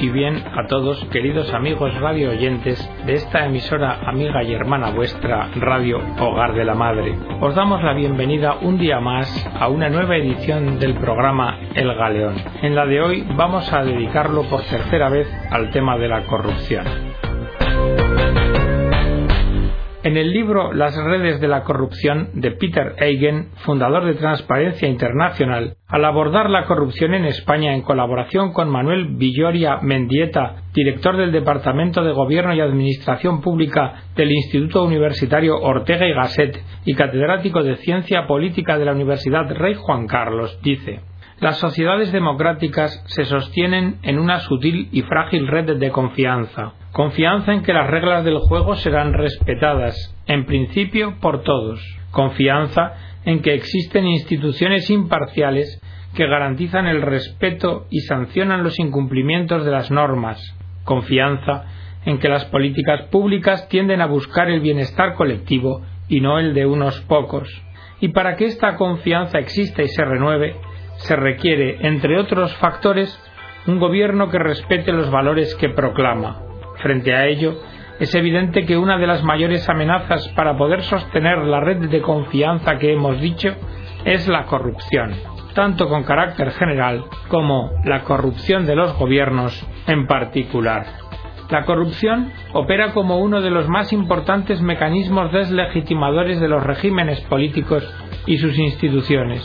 Y bien a todos, queridos amigos radio oyentes de esta emisora amiga y hermana vuestra, Radio Hogar de la Madre. Os damos la bienvenida un día más a una nueva edición del programa El Galeón. En la de hoy vamos a dedicarlo por tercera vez al tema de la corrupción. En el libro Las redes de la corrupción de Peter Eigen, fundador de Transparencia Internacional, al abordar la corrupción en España en colaboración con Manuel Villoria Mendieta, director del Departamento de Gobierno y Administración Pública del Instituto Universitario Ortega y Gasset y catedrático de Ciencia Política de la Universidad Rey Juan Carlos, dice las sociedades democráticas se sostienen en una sutil y frágil red de confianza. Confianza en que las reglas del juego serán respetadas, en principio, por todos. Confianza en que existen instituciones imparciales que garantizan el respeto y sancionan los incumplimientos de las normas. Confianza en que las políticas públicas tienden a buscar el bienestar colectivo y no el de unos pocos. Y para que esta confianza exista y se renueve, se requiere, entre otros factores, un gobierno que respete los valores que proclama. Frente a ello, es evidente que una de las mayores amenazas para poder sostener la red de confianza que hemos dicho es la corrupción, tanto con carácter general como la corrupción de los gobiernos en particular. La corrupción opera como uno de los más importantes mecanismos deslegitimadores de los regímenes políticos y sus instituciones.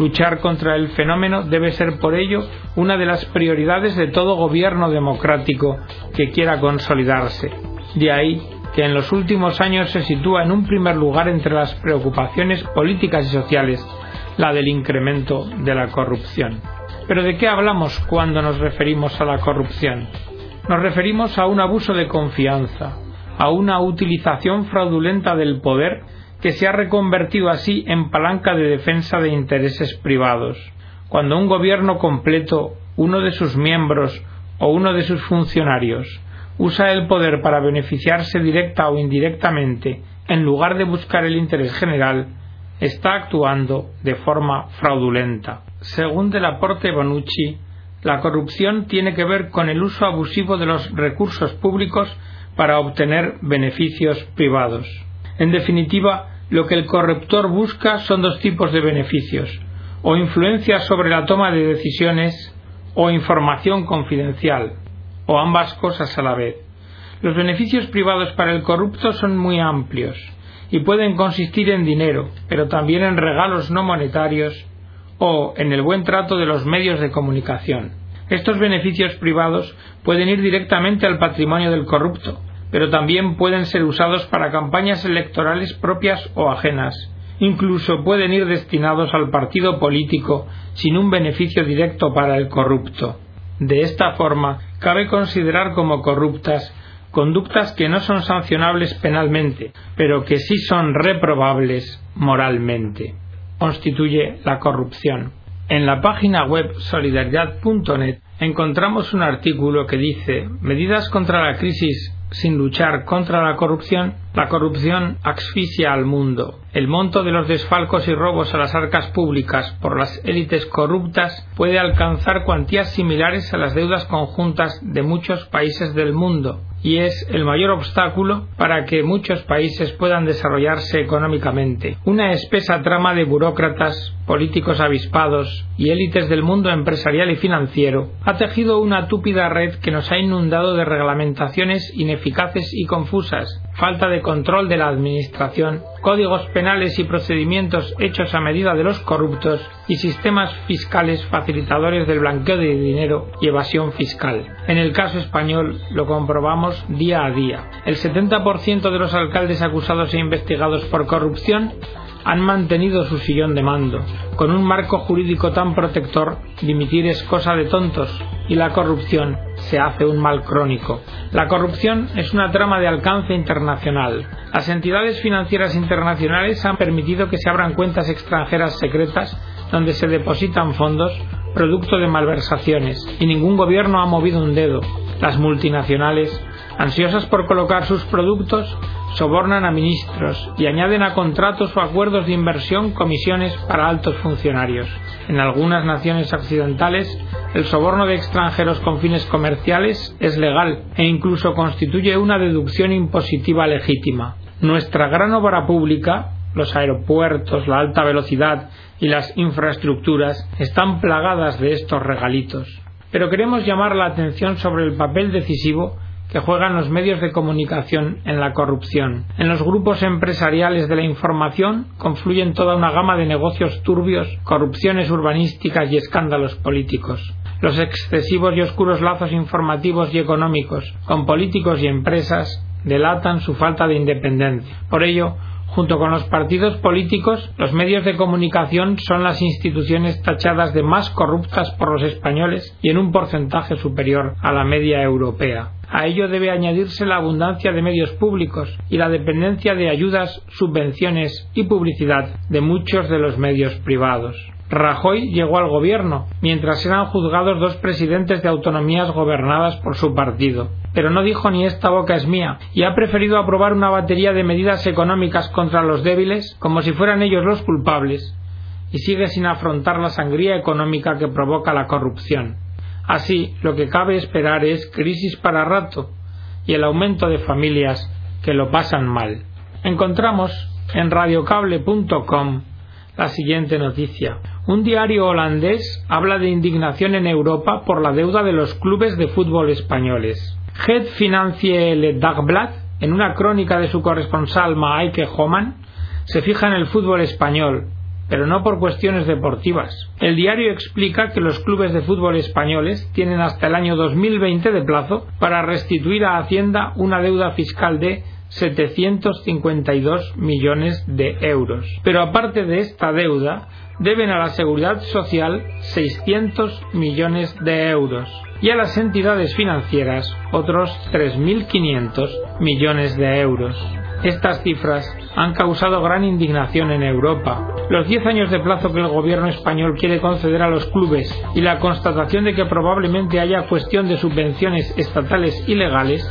Luchar contra el fenómeno debe ser por ello una de las prioridades de todo gobierno democrático que quiera consolidarse. De ahí que en los últimos años se sitúa en un primer lugar entre las preocupaciones políticas y sociales la del incremento de la corrupción. Pero ¿de qué hablamos cuando nos referimos a la corrupción? Nos referimos a un abuso de confianza, a una utilización fraudulenta del poder que se ha reconvertido así en palanca de defensa de intereses privados. Cuando un gobierno completo, uno de sus miembros o uno de sus funcionarios usa el poder para beneficiarse directa o indirectamente en lugar de buscar el interés general, está actuando de forma fraudulenta. Según Delaporte Bonucci, la corrupción tiene que ver con el uso abusivo de los recursos públicos para obtener beneficios privados. En definitiva, lo que el corruptor busca son dos tipos de beneficios, o influencia sobre la toma de decisiones o información confidencial, o ambas cosas a la vez. Los beneficios privados para el corrupto son muy amplios y pueden consistir en dinero, pero también en regalos no monetarios o en el buen trato de los medios de comunicación. Estos beneficios privados pueden ir directamente al patrimonio del corrupto, pero también pueden ser usados para campañas electorales propias o ajenas. Incluso pueden ir destinados al partido político sin un beneficio directo para el corrupto. De esta forma, cabe considerar como corruptas conductas que no son sancionables penalmente, pero que sí son reprobables moralmente. Constituye la corrupción. En la página web solidaridad.net encontramos un artículo que dice Medidas contra la crisis sin luchar contra la corrupción, la corrupción asfixia al mundo. El monto de los desfalcos y robos a las arcas públicas por las élites corruptas puede alcanzar cuantías similares a las deudas conjuntas de muchos países del mundo y es el mayor obstáculo para que muchos países puedan desarrollarse económicamente. Una espesa trama de burócratas, políticos avispados y élites del mundo empresarial y financiero ha tejido una túpida red que nos ha inundado de reglamentaciones ineficaces y confusas, falta de control de la Administración, códigos penales y procedimientos hechos a medida de los corruptos y sistemas fiscales facilitadores del blanqueo de dinero y evasión fiscal. En el caso español lo comprobamos día a día. El 70% de los alcaldes acusados e investigados por corrupción han mantenido su sillón de mando. Con un marco jurídico tan protector, dimitir es cosa de tontos y la corrupción se hace un mal crónico. La corrupción es una trama de alcance internacional. Las entidades financieras internacionales han permitido que se abran cuentas extranjeras secretas donde se depositan fondos producto de malversaciones y ningún gobierno ha movido un dedo. Las multinacionales Ansiosas por colocar sus productos, sobornan a ministros y añaden a contratos o acuerdos de inversión comisiones para altos funcionarios. En algunas naciones occidentales, el soborno de extranjeros con fines comerciales es legal e incluso constituye una deducción impositiva legítima. Nuestra gran obra pública, los aeropuertos, la alta velocidad y las infraestructuras están plagadas de estos regalitos. Pero queremos llamar la atención sobre el papel decisivo que juegan los medios de comunicación en la corrupción. En los grupos empresariales de la información confluyen toda una gama de negocios turbios, corrupciones urbanísticas y escándalos políticos. Los excesivos y oscuros lazos informativos y económicos con políticos y empresas delatan su falta de independencia. Por ello, Junto con los partidos políticos, los medios de comunicación son las instituciones tachadas de más corruptas por los españoles y en un porcentaje superior a la media europea. A ello debe añadirse la abundancia de medios públicos y la dependencia de ayudas, subvenciones y publicidad de muchos de los medios privados. Rajoy llegó al gobierno, mientras eran juzgados dos presidentes de autonomías gobernadas por su partido. Pero no dijo ni esta boca es mía, y ha preferido aprobar una batería de medidas económicas contra los débiles como si fueran ellos los culpables, y sigue sin afrontar la sangría económica que provoca la corrupción. Así, lo que cabe esperar es crisis para rato y el aumento de familias que lo pasan mal. Encontramos en radiocable.com la siguiente noticia. Un diario holandés habla de indignación en Europa por la deuda de los clubes de fútbol españoles. Het Financiële Dagblad, en una crónica de su corresponsal Maaike Homan, se fija en el fútbol español, pero no por cuestiones deportivas. El diario explica que los clubes de fútbol españoles tienen hasta el año 2020 de plazo para restituir a Hacienda una deuda fiscal de 752 millones de euros. Pero aparte de esta deuda, deben a la seguridad social 600 millones de euros y a las entidades financieras otros 3.500 millones de euros. Estas cifras han causado gran indignación en Europa. Los 10 años de plazo que el gobierno español quiere conceder a los clubes y la constatación de que probablemente haya cuestión de subvenciones estatales ilegales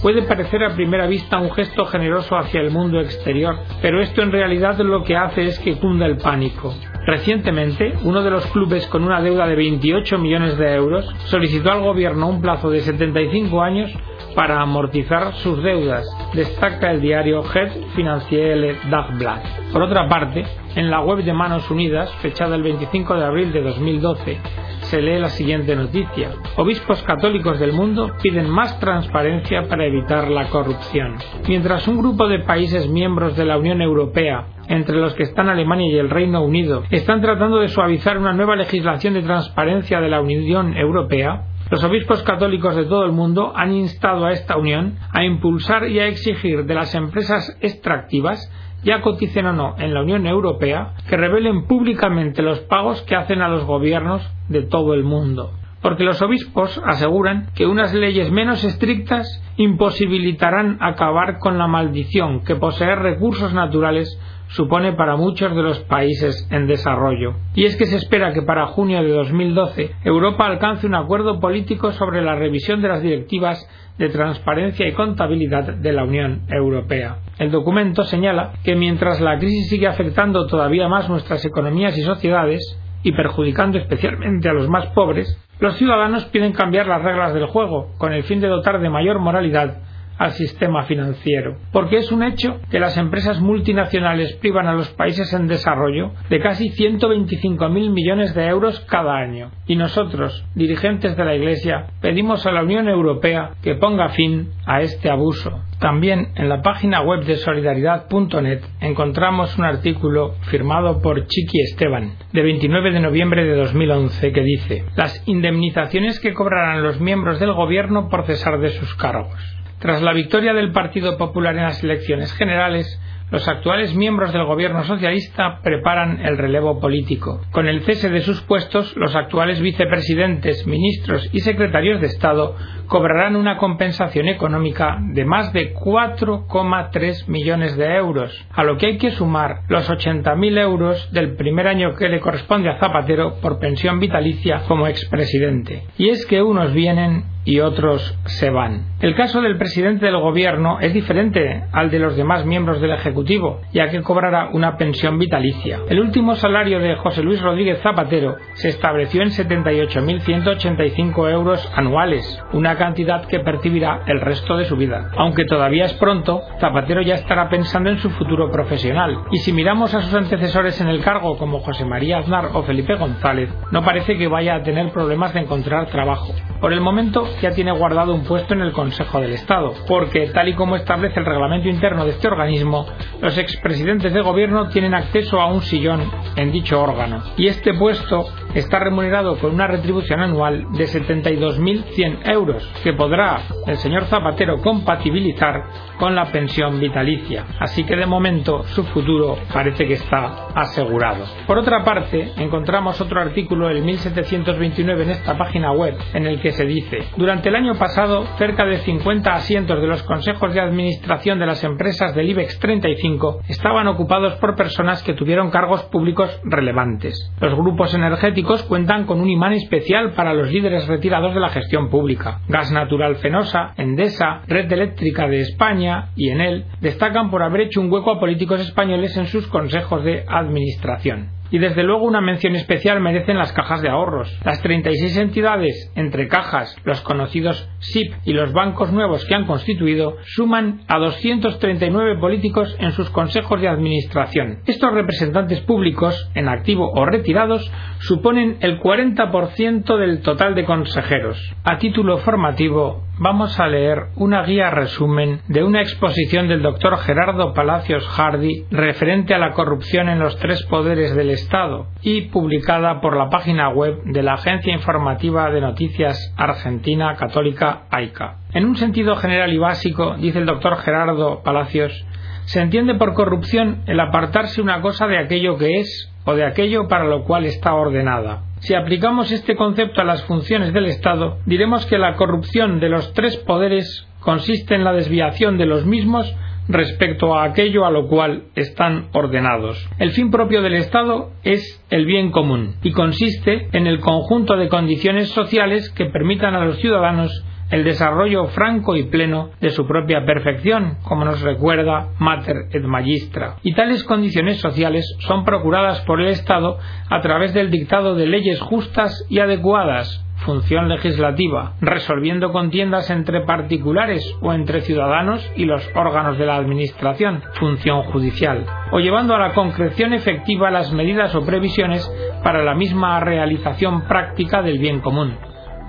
puede parecer a primera vista un gesto generoso hacia el mundo exterior, pero esto en realidad lo que hace es que cunda el pánico. Recientemente, uno de los clubes con una deuda de 28 millones de euros solicitó al gobierno un plazo de 75 años para amortizar sus deudas, destaca el diario Het Financiële Dagblad. Por otra parte, en la web de Manos Unidas, fechada el 25 de abril de 2012, se lee la siguiente noticia. Obispos católicos del mundo piden más transparencia para evitar la corrupción. Mientras un grupo de países miembros de la Unión Europea entre los que están Alemania y el Reino Unido, están tratando de suavizar una nueva legislación de transparencia de la Unión Europea, los obispos católicos de todo el mundo han instado a esta Unión a impulsar y a exigir de las empresas extractivas ya coticen o no en la Unión Europea, que revelen públicamente los pagos que hacen a los gobiernos de todo el mundo. Porque los obispos aseguran que unas leyes menos estrictas imposibilitarán acabar con la maldición que poseer recursos naturales supone para muchos de los países en desarrollo. Y es que se espera que para junio de 2012 Europa alcance un acuerdo político sobre la revisión de las directivas de transparencia y contabilidad de la Unión Europea. El documento señala que mientras la crisis sigue afectando todavía más nuestras economías y sociedades, y perjudicando especialmente a los más pobres, los ciudadanos piden cambiar las reglas del juego, con el fin de dotar de mayor moralidad al sistema financiero, porque es un hecho que las empresas multinacionales privan a los países en desarrollo de casi 125.000 millones de euros cada año. Y nosotros, dirigentes de la Iglesia, pedimos a la Unión Europea que ponga fin a este abuso. También en la página web de solidaridad.net encontramos un artículo firmado por Chiqui Esteban, de 29 de noviembre de 2011, que dice Las indemnizaciones que cobrarán los miembros del Gobierno por cesar de sus cargos. Tras la victoria del Partido Popular en las elecciones generales, los actuales miembros del gobierno socialista preparan el relevo político. Con el cese de sus puestos, los actuales vicepresidentes, ministros y secretarios de Estado cobrarán una compensación económica de más de 4,3 millones de euros, a lo que hay que sumar los 80.000 euros del primer año que le corresponde a Zapatero por pensión vitalicia como expresidente. Y es que unos vienen y otros se van. El caso del presidente del gobierno es diferente al de los demás miembros del Ejecutivo, ya que cobrará una pensión vitalicia. El último salario de José Luis Rodríguez Zapatero se estableció en 78.185 euros anuales, una cantidad que percibirá el resto de su vida. Aunque todavía es pronto, Zapatero ya estará pensando en su futuro profesional, y si miramos a sus antecesores en el cargo como José María Aznar o Felipe González, no parece que vaya a tener problemas de encontrar trabajo. Por el momento ya tiene guardado un puesto en el Consejo del Estado, porque tal y como establece el reglamento interno de este organismo, los expresidentes de gobierno tienen acceso a un sillón en dicho órgano, y este puesto está remunerado con una retribución anual de 72.100 euros, que podrá el señor Zapatero compatibilizar con la pensión vitalicia. Así que de momento su futuro parece que está asegurado. Por otra parte, encontramos otro artículo, el 1729, en esta página web, en el que se dice, durante el año pasado, cerca de 50 asientos de los consejos de administración de las empresas del IBEX 35 estaban ocupados por personas que tuvieron cargos públicos relevantes. Los grupos energéticos cuentan con un imán especial para los líderes retirados de la gestión pública. Gas Natural Fenosa, Endesa, Red Eléctrica de España y Enel destacan por haber hecho un hueco a políticos españoles en sus consejos de administración. Y desde luego una mención especial merecen las cajas de ahorros. Las 36 entidades, entre cajas, los conocidos SIP y los bancos nuevos que han constituido, suman a 239 políticos en sus consejos de administración. Estos representantes públicos, en activo o retirados, suponen el 40% del total de consejeros. A título formativo, vamos a leer una guía resumen de una exposición del doctor Gerardo Palacios Hardy referente a la corrupción en los tres poderes del Estado y publicada por la página web de la Agencia Informativa de Noticias Argentina Católica AICA. En un sentido general y básico, dice el doctor Gerardo Palacios, se entiende por corrupción el apartarse una cosa de aquello que es o de aquello para lo cual está ordenada. Si aplicamos este concepto a las funciones del Estado, diremos que la corrupción de los tres poderes consiste en la desviación de los mismos respecto a aquello a lo cual están ordenados. El fin propio del Estado es el bien común y consiste en el conjunto de condiciones sociales que permitan a los ciudadanos el desarrollo franco y pleno de su propia perfección, como nos recuerda Mater et Magistra. Y tales condiciones sociales son procuradas por el Estado a través del dictado de leyes justas y adecuadas, función legislativa, resolviendo contiendas entre particulares o entre ciudadanos y los órganos de la Administración, función judicial, o llevando a la concreción efectiva las medidas o previsiones para la misma realización práctica del bien común,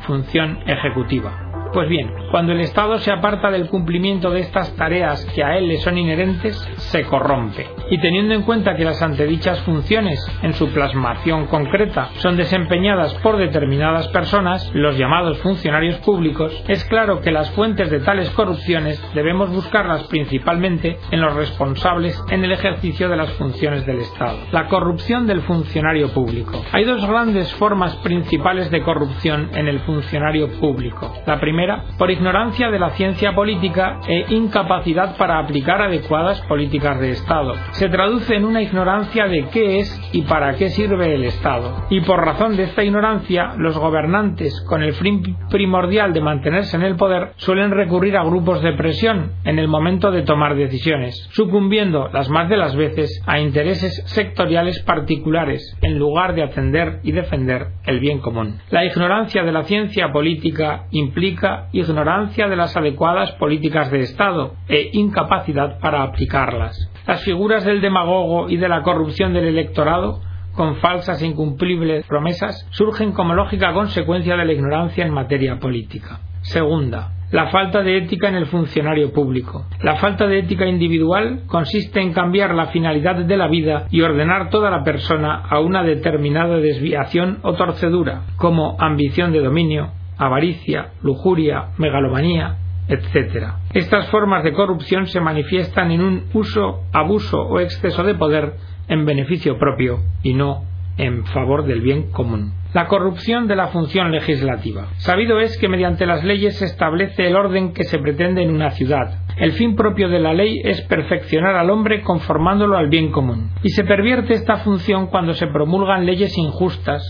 función ejecutiva. Pues bien, cuando el Estado se aparta del cumplimiento de estas tareas que a él le son inherentes, se corrompe. Y teniendo en cuenta que las antedichas funciones, en su plasmación concreta, son desempeñadas por determinadas personas, los llamados funcionarios públicos, es claro que las fuentes de tales corrupciones debemos buscarlas principalmente en los responsables en el ejercicio de las funciones del Estado. La corrupción del funcionario público. Hay dos grandes formas principales de corrupción en el funcionario público. La primera por ignorancia de la ciencia política e incapacidad para aplicar adecuadas políticas de Estado. Se traduce en una ignorancia de qué es y para qué sirve el Estado. Y por razón de esta ignorancia, los gobernantes, con el fin primordial de mantenerse en el poder, suelen recurrir a grupos de presión en el momento de tomar decisiones, sucumbiendo las más de las veces a intereses sectoriales particulares, en lugar de atender y defender el bien común. La ignorancia de la ciencia política implica ignorancia de las adecuadas políticas de Estado e incapacidad para aplicarlas. Las figuras del demagogo y de la corrupción del electorado con falsas e incumplibles promesas surgen como lógica consecuencia de la ignorancia en materia política. Segunda, la falta de ética en el funcionario público. La falta de ética individual consiste en cambiar la finalidad de la vida y ordenar toda la persona a una determinada desviación o torcedura, como ambición de dominio, avaricia, lujuria, megalomanía, etc. Estas formas de corrupción se manifiestan en un uso, abuso o exceso de poder en beneficio propio y no en favor del bien común. La corrupción de la función legislativa. Sabido es que mediante las leyes se establece el orden que se pretende en una ciudad. El fin propio de la ley es perfeccionar al hombre conformándolo al bien común. Y se pervierte esta función cuando se promulgan leyes injustas,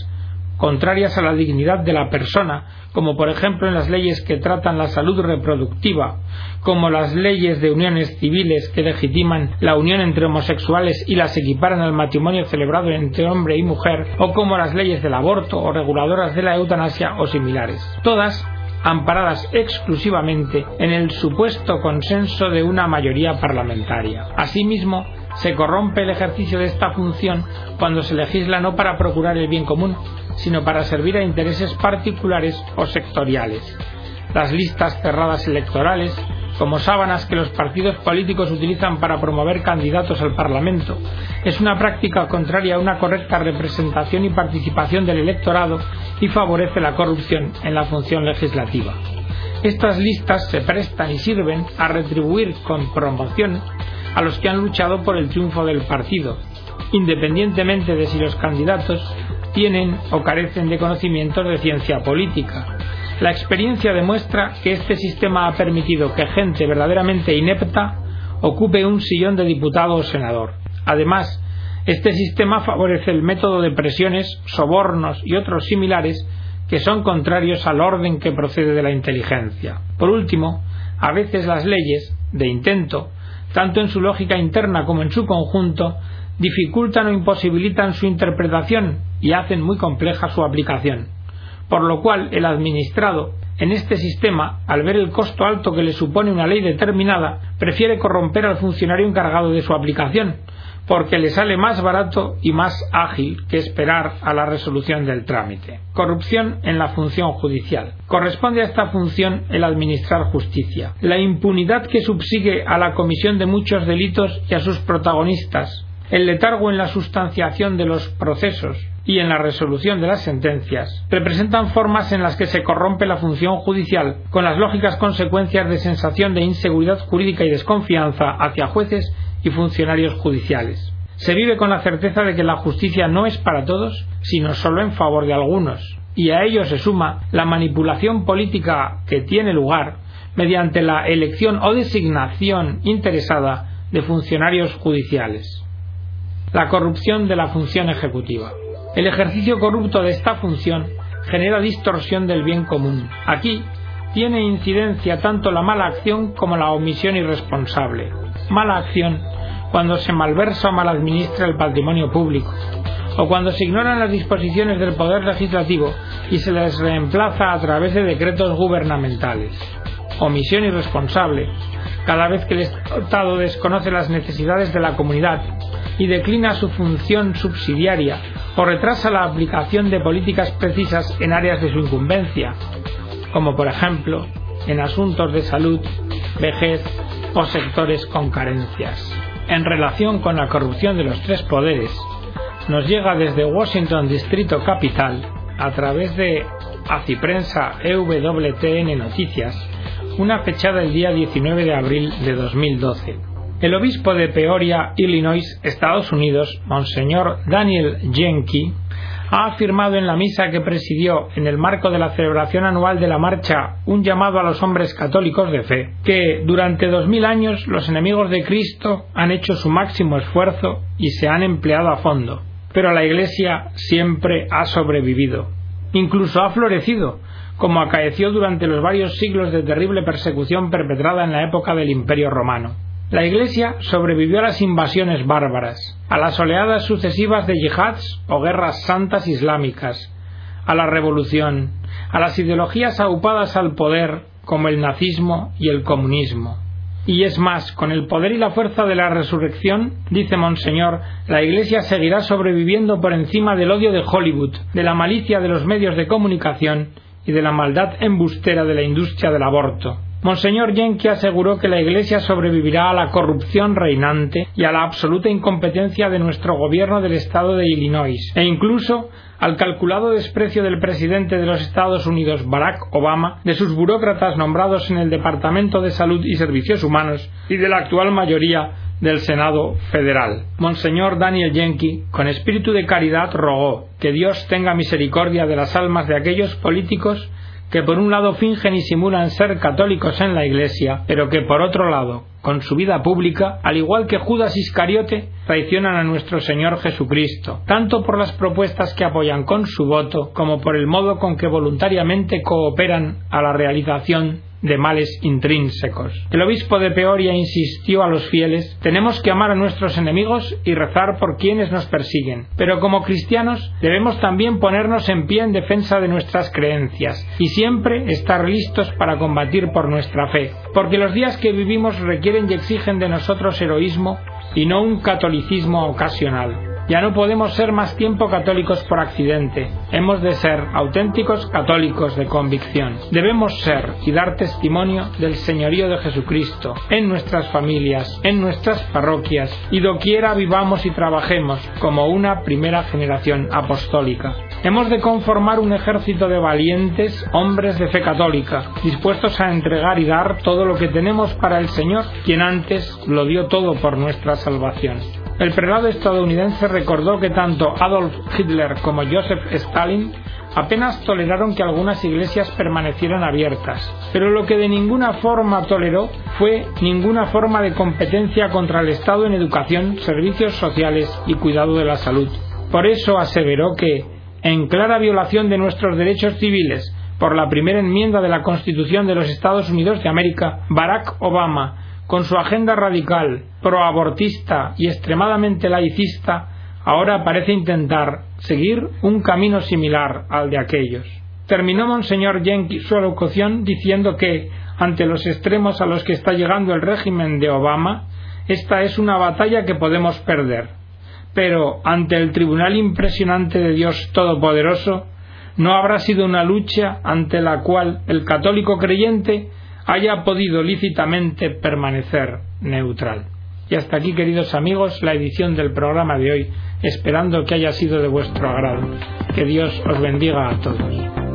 contrarias a la dignidad de la persona, como por ejemplo en las leyes que tratan la salud reproductiva, como las leyes de uniones civiles que legitiman la unión entre homosexuales y las equiparan al matrimonio celebrado entre hombre y mujer, o como las leyes del aborto o reguladoras de la eutanasia o similares. Todas amparadas exclusivamente en el supuesto consenso de una mayoría parlamentaria. Asimismo, se corrompe el ejercicio de esta función cuando se legisla no para procurar el bien común, sino para servir a intereses particulares o sectoriales. Las listas cerradas electorales, como sábanas que los partidos políticos utilizan para promover candidatos al Parlamento, es una práctica contraria a una correcta representación y participación del electorado y favorece la corrupción en la función legislativa. Estas listas se prestan y sirven a retribuir con promoción a los que han luchado por el triunfo del partido, independientemente de si los candidatos tienen o carecen de conocimientos de ciencia política. La experiencia demuestra que este sistema ha permitido que gente verdaderamente inepta ocupe un sillón de diputado o senador. Además, este sistema favorece el método de presiones, sobornos y otros similares que son contrarios al orden que procede de la inteligencia. Por último, a veces las leyes, de intento, tanto en su lógica interna como en su conjunto, dificultan o imposibilitan su interpretación y hacen muy compleja su aplicación. Por lo cual, el administrado en este sistema, al ver el costo alto que le supone una ley determinada, prefiere corromper al funcionario encargado de su aplicación, porque le sale más barato y más ágil que esperar a la resolución del trámite. Corrupción en la función judicial. Corresponde a esta función el administrar justicia. La impunidad que subsigue a la comisión de muchos delitos y a sus protagonistas, el letargo en la sustanciación de los procesos y en la resolución de las sentencias representan formas en las que se corrompe la función judicial con las lógicas consecuencias de sensación de inseguridad jurídica y desconfianza hacia jueces y funcionarios judiciales. Se vive con la certeza de que la justicia no es para todos, sino solo en favor de algunos, y a ello se suma la manipulación política que tiene lugar mediante la elección o designación interesada de funcionarios judiciales. La corrupción de la función ejecutiva. El ejercicio corrupto de esta función genera distorsión del bien común. Aquí tiene incidencia tanto la mala acción como la omisión irresponsable. Mala acción cuando se malversa o maladministra el patrimonio público, o cuando se ignoran las disposiciones del Poder Legislativo y se les reemplaza a través de decretos gubernamentales. Omisión irresponsable, cada vez que el Estado desconoce las necesidades de la comunidad y declina su función subsidiaria o retrasa la aplicación de políticas precisas en áreas de su incumbencia, como por ejemplo en asuntos de salud, vejez o sectores con carencias. En relación con la corrupción de los tres poderes, nos llega desde Washington Distrito Capital, a través de Aciprensa EWTN Noticias, una fechada el día 19 de abril de 2012. El obispo de Peoria, Illinois, Estados Unidos, Monseñor Daniel Jenke, ha afirmado en la misa que presidió en el marco de la celebración anual de la marcha Un llamado a los hombres católicos de fe, que durante dos mil años los enemigos de Cristo han hecho su máximo esfuerzo y se han empleado a fondo, pero la Iglesia siempre ha sobrevivido, incluso ha florecido, como acaeció durante los varios siglos de terrible persecución perpetrada en la época del Imperio romano. La Iglesia sobrevivió a las invasiones bárbaras, a las oleadas sucesivas de yihads o guerras santas islámicas, a la revolución, a las ideologías aupadas al poder como el nazismo y el comunismo. Y es más, con el poder y la fuerza de la resurrección, dice Monseñor, la Iglesia seguirá sobreviviendo por encima del odio de Hollywood, de la malicia de los medios de comunicación y de la maldad embustera de la industria del aborto. Monseñor Yankee aseguró que la Iglesia sobrevivirá a la corrupción reinante y a la absoluta incompetencia de nuestro gobierno del estado de Illinois, e incluso al calculado desprecio del presidente de los Estados Unidos, Barack Obama, de sus burócratas nombrados en el Departamento de Salud y Servicios Humanos y de la actual mayoría del Senado Federal. Monseñor Daniel Yankee, con espíritu de caridad, rogó que Dios tenga misericordia de las almas de aquellos políticos que por un lado fingen y simulan ser católicos en la Iglesia, pero que por otro lado, con su vida pública, al igual que Judas Iscariote, traicionan a nuestro Señor Jesucristo, tanto por las propuestas que apoyan con su voto como por el modo con que voluntariamente cooperan a la realización de males intrínsecos. El obispo de Peoria insistió a los fieles tenemos que amar a nuestros enemigos y rezar por quienes nos persiguen. Pero como cristianos debemos también ponernos en pie en defensa de nuestras creencias y siempre estar listos para combatir por nuestra fe, porque los días que vivimos requieren y exigen de nosotros heroísmo y no un catolicismo ocasional. Ya no podemos ser más tiempo católicos por accidente. Hemos de ser auténticos católicos de convicción. Debemos ser y dar testimonio del señorío de Jesucristo en nuestras familias, en nuestras parroquias y doquiera vivamos y trabajemos como una primera generación apostólica. Hemos de conformar un ejército de valientes hombres de fe católica, dispuestos a entregar y dar todo lo que tenemos para el Señor, quien antes lo dio todo por nuestra salvación. El prelado estadounidense recordó que tanto Adolf Hitler como Joseph Stalin apenas toleraron que algunas iglesias permanecieran abiertas, pero lo que de ninguna forma toleró fue ninguna forma de competencia contra el Estado en educación, servicios sociales y cuidado de la salud. Por eso aseveró que, en clara violación de nuestros derechos civiles por la primera enmienda de la Constitución de los Estados Unidos de América, Barack Obama con su agenda radical, proabortista y extremadamente laicista, ahora parece intentar seguir un camino similar al de aquellos. Terminó Monseñor Yankee su alocución diciendo que, ante los extremos a los que está llegando el régimen de Obama, esta es una batalla que podemos perder. Pero ante el tribunal impresionante de Dios Todopoderoso, no habrá sido una lucha ante la cual el católico creyente haya podido lícitamente permanecer neutral. Y hasta aquí, queridos amigos, la edición del programa de hoy, esperando que haya sido de vuestro agrado. Que Dios os bendiga a todos.